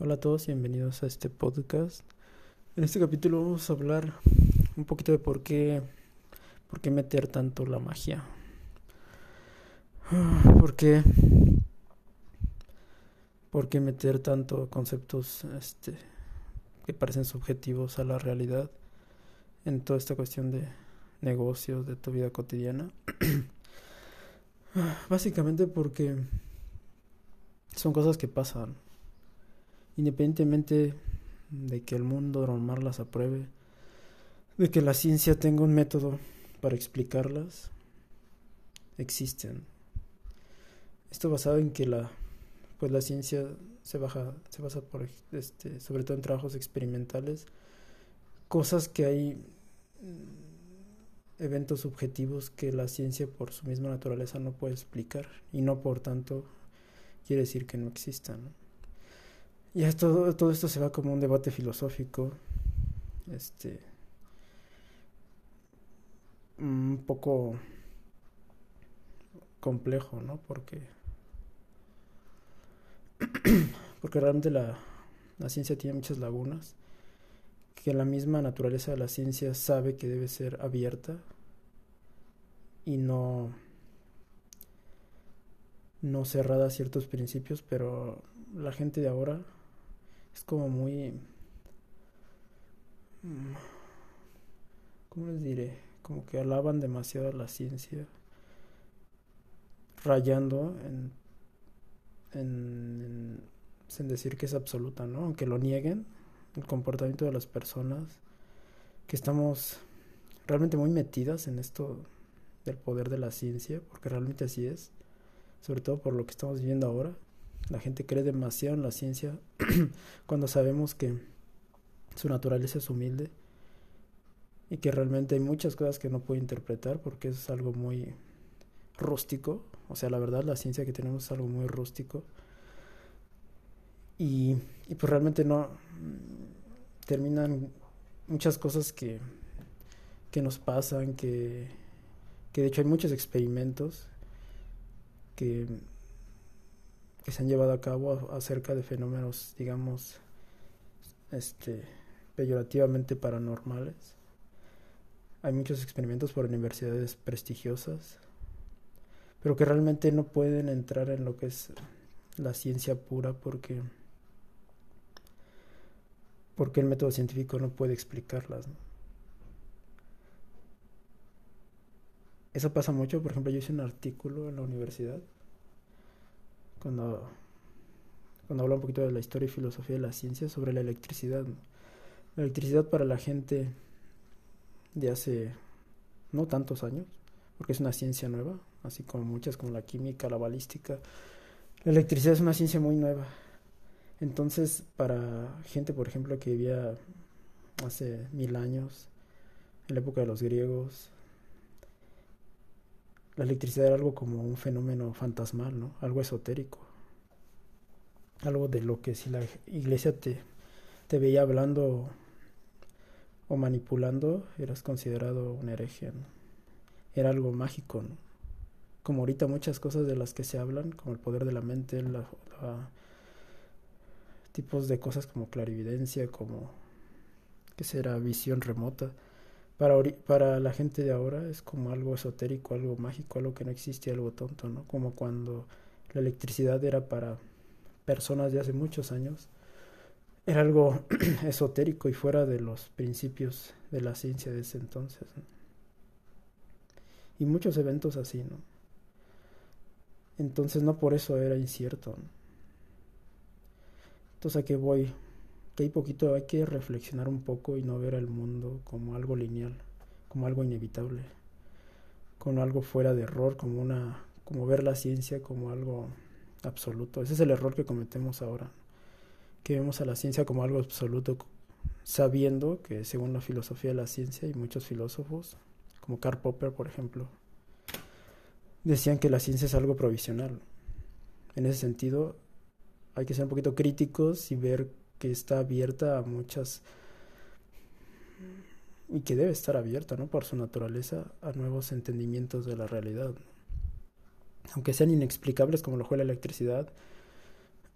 Hola a todos y bienvenidos a este podcast. En este capítulo vamos a hablar un poquito de por qué, por qué meter tanto la magia. ¿Por qué, por qué meter tanto conceptos este, que parecen subjetivos a la realidad en toda esta cuestión de negocios, de tu vida cotidiana? Básicamente porque son cosas que pasan independientemente de que el mundo normal las apruebe, de que la ciencia tenga un método para explicarlas, existen. Esto basado en que la pues la ciencia se baja se basa por este sobre todo en trabajos experimentales, cosas que hay mm, eventos subjetivos que la ciencia por su misma naturaleza no puede explicar y no por tanto quiere decir que no existan. Ya todo, todo esto se va como un debate filosófico, este, un poco complejo, ¿no? Porque, porque realmente la, la ciencia tiene muchas lagunas, que la misma naturaleza de la ciencia sabe que debe ser abierta y no no cerrada a ciertos principios, pero la gente de ahora es como muy... Mm, ¿Cómo les diré? Como que alaban demasiado la ciencia, rayando en, en, en, decir que es absoluta, ¿no? Aunque lo nieguen, el comportamiento de las personas, que estamos realmente muy metidas en esto del poder de la ciencia, porque realmente así es, sobre todo por lo que estamos viviendo ahora, la gente cree demasiado en la ciencia cuando sabemos que su naturaleza es humilde y que realmente hay muchas cosas que no puede interpretar porque es algo muy rústico. O sea, la verdad, la ciencia que tenemos es algo muy rústico. Y, y pues realmente no terminan muchas cosas que, que nos pasan, que, que de hecho hay muchos experimentos que que se han llevado a cabo acerca de fenómenos, digamos, este, peyorativamente paranormales. Hay muchos experimentos por universidades prestigiosas, pero que realmente no pueden entrar en lo que es la ciencia pura porque porque el método científico no puede explicarlas. Eso pasa mucho, por ejemplo, yo hice un artículo en la universidad cuando, cuando habla un poquito de la historia y filosofía de la ciencia sobre la electricidad. La electricidad para la gente de hace no tantos años, porque es una ciencia nueva, así como muchas como la química, la balística. La electricidad es una ciencia muy nueva. Entonces, para gente, por ejemplo, que vivía hace mil años, en la época de los griegos, la electricidad era algo como un fenómeno fantasmal, ¿no? Algo esotérico. Algo de lo que si la iglesia te, te veía hablando o manipulando, eras considerado un hereje, Era algo mágico, ¿no? Como ahorita muchas cosas de las que se hablan, como el poder de la mente, la, tipos de cosas como clarividencia, como que será visión remota para, para la gente de ahora es como algo esotérico, algo mágico, algo que no existe, algo tonto, ¿no? Como cuando la electricidad era para personas de hace muchos años, era algo esotérico y fuera de los principios de la ciencia de ese entonces. Y muchos eventos así, ¿no? Entonces no por eso era incierto. Entonces a qué voy que hay poquito, hay que reflexionar un poco y no ver el mundo como algo lineal, como algo inevitable, como algo fuera de error, como una, como ver la ciencia como algo absoluto. Ese es el error que cometemos ahora, que vemos a la ciencia como algo absoluto, sabiendo que según la filosofía de la ciencia y muchos filósofos, como Karl Popper, por ejemplo, decían que la ciencia es algo provisional. En ese sentido, hay que ser un poquito críticos y ver que está abierta a muchas y que debe estar abierta, ¿no? Por su naturaleza a nuevos entendimientos de la realidad. Aunque sean inexplicables como lo fue la electricidad,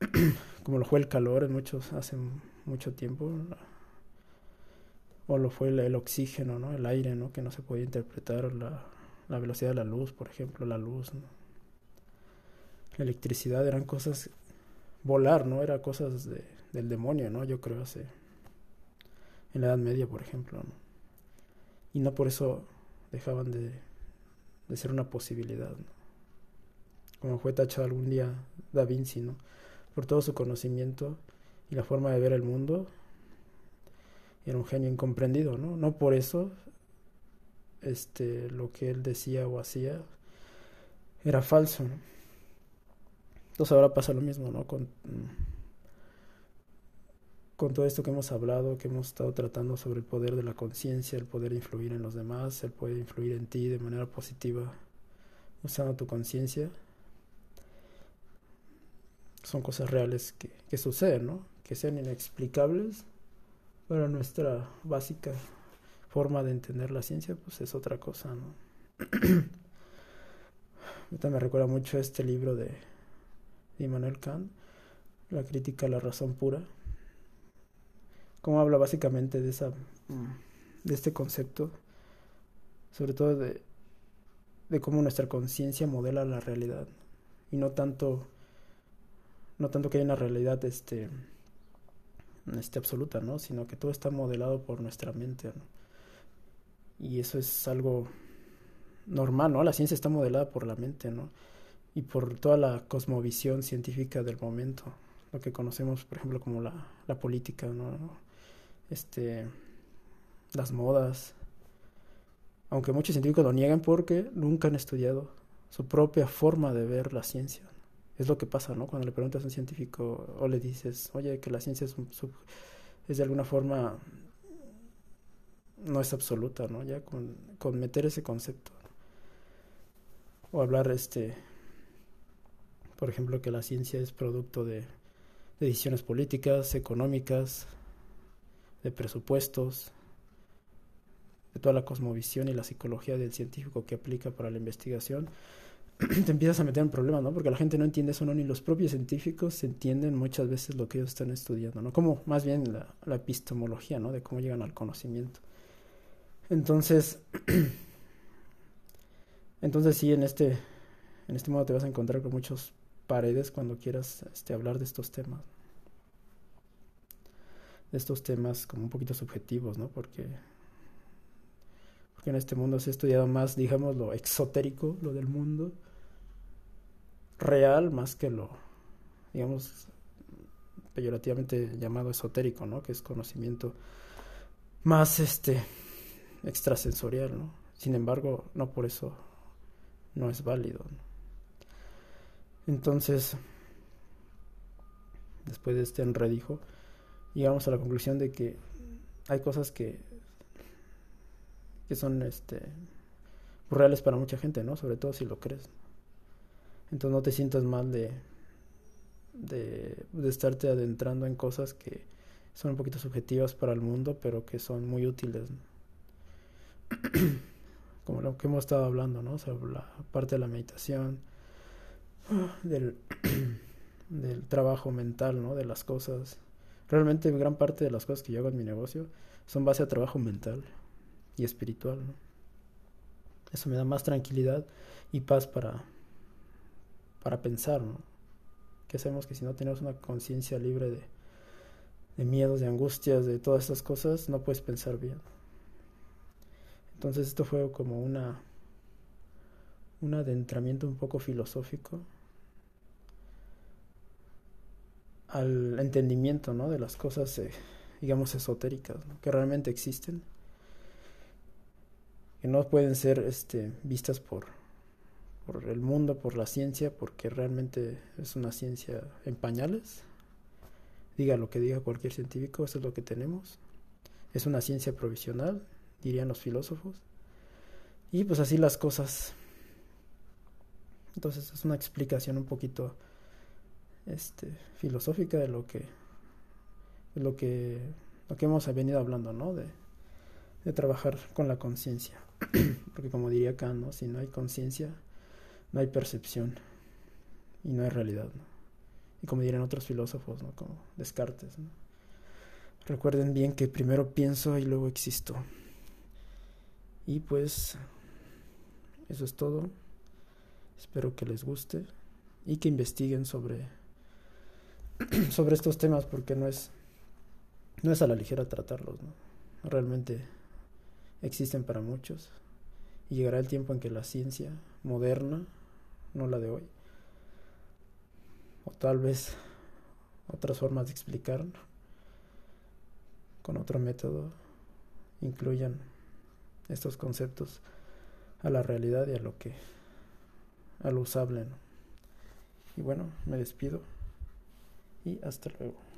como lo fue el calor en muchos hace mucho tiempo, o lo fue el, oxígeno, ¿no? El aire, ¿no? Que no se podía interpretar, la, la velocidad de la luz, por ejemplo, la luz, La electricidad eran cosas, volar, ¿no? Era cosas de, del demonio, ¿no? Yo creo, hace, en la Edad Media, por ejemplo. Y no por eso dejaban de, de ser una posibilidad. Como fue tachado algún día Da Vinci, ¿no? Por todo su conocimiento y la forma de ver el mundo, era un genio incomprendido, ¿no? No por eso este, lo que él decía o hacía era falso. Entonces ahora pasa lo mismo, ¿no? Con, con todo esto que hemos hablado, que hemos estado tratando sobre el poder de la conciencia, el poder influir en los demás, el poder influir en ti de manera positiva, usando tu conciencia, son cosas reales que, suceden, ¿no? Que sean inexplicables, pero nuestra básica forma de entender la ciencia, pues es otra cosa, ¿no? Ahorita me recuerda mucho este libro de, Immanuel Kant, La crítica a la razón pura, cómo habla básicamente de esa de este concepto, sobre todo de, de cómo nuestra conciencia modela la realidad y no tanto no tanto que haya una realidad este este absoluta, ¿no? Sino que todo está modelado por nuestra mente, ¿no? Y eso es algo normal, ¿no? La ciencia está modelada por la mente, ¿no? Y por toda la cosmovisión científica del momento, lo que conocemos, por ejemplo, como la, la política, ¿no? Este, las modas. Aunque muchos científicos lo niegan porque nunca han estudiado su propia forma de ver la ciencia. Es lo que pasa, ¿no? Cuando le preguntas a un científico o le dices, oye, que la ciencia es, es de alguna forma no es absoluta, ¿no? Ya con, con meter ese concepto. O hablar, este, por ejemplo, que la ciencia es producto de, decisiones políticas, económicas, de presupuestos, de toda la cosmovisión y la psicología del científico que aplica para la investigación, te empiezas a meter en problemas, ¿no? Porque la gente no entiende eso, ¿no? Ni los propios científicos entienden muchas veces lo que ellos están estudiando, ¿no? Como más bien la, la epistemología, ¿no? De cómo llegan al conocimiento. Entonces, entonces sí, en este, en este modo te vas a encontrar con muchas paredes cuando quieras este, hablar de estos temas. Estos temas como un poquito subjetivos, ¿no? Porque, porque en este mundo se ha estudiado más, digamos, lo exotérico, lo del mundo real, más que lo, digamos, peyorativamente llamado esotérico, ¿no? Que es conocimiento más, este, extrasensorial, ¿no? Sin embargo, no por eso no es válido. Entonces, después de este enredijo, llegamos a la conclusión de que hay cosas que, que son este, reales para mucha gente, ¿no? Sobre todo si lo crees. Entonces no te sientas mal de, de, de estarte adentrando en cosas que son un poquito subjetivas para el mundo, pero que son muy útiles. como lo que hemos estado hablando, ¿no? Sobre la parte de la meditación, del, del trabajo mental, ¿no? De las cosas. Realmente gran parte de las cosas que yo hago en mi negocio son base a trabajo mental y espiritual. Eso me da más tranquilidad y paz para, para pensar, ¿no? Que sabemos que si no tenemos una conciencia libre de, de miedos, de angustias, de todas esas cosas, no puedes pensar bien. Entonces esto fue como una un adentramiento un poco filosófico al entendimiento ¿no? de las cosas, eh, digamos, esotéricas, que realmente existen, que no pueden ser este, vistas por, por el mundo, por la ciencia, porque realmente es una ciencia en pañales. Diga lo que diga cualquier científico, eso es lo que tenemos. Es una ciencia provisional, dirían los filósofos. Y pues así las cosas. Entonces es una explicación un poquito este, filosófica de lo que, lo que, lo que hemos venido hablando, ¿no? De, de trabajar con la conciencia. Porque como diría Kant, ¿no? si no hay conciencia, no hay percepción y no hay realidad. ¿no? Y como dirían otros filósofos, ¿no? Como Descartes, Recuerden bien que primero pienso y luego existo. Y pues eso es todo. Espero que les guste y que investiguen sobre sobre estos temas porque no es no es a la ligera tratarlos, ¿no? Realmente existen para muchos y llegará el tiempo en que la ciencia moderna, no la de hoy, o tal vez otras formas de explicar con otro método incluyan estos conceptos a la realidad y a lo que a lo usable. Y bueno, me despido y hasta luego.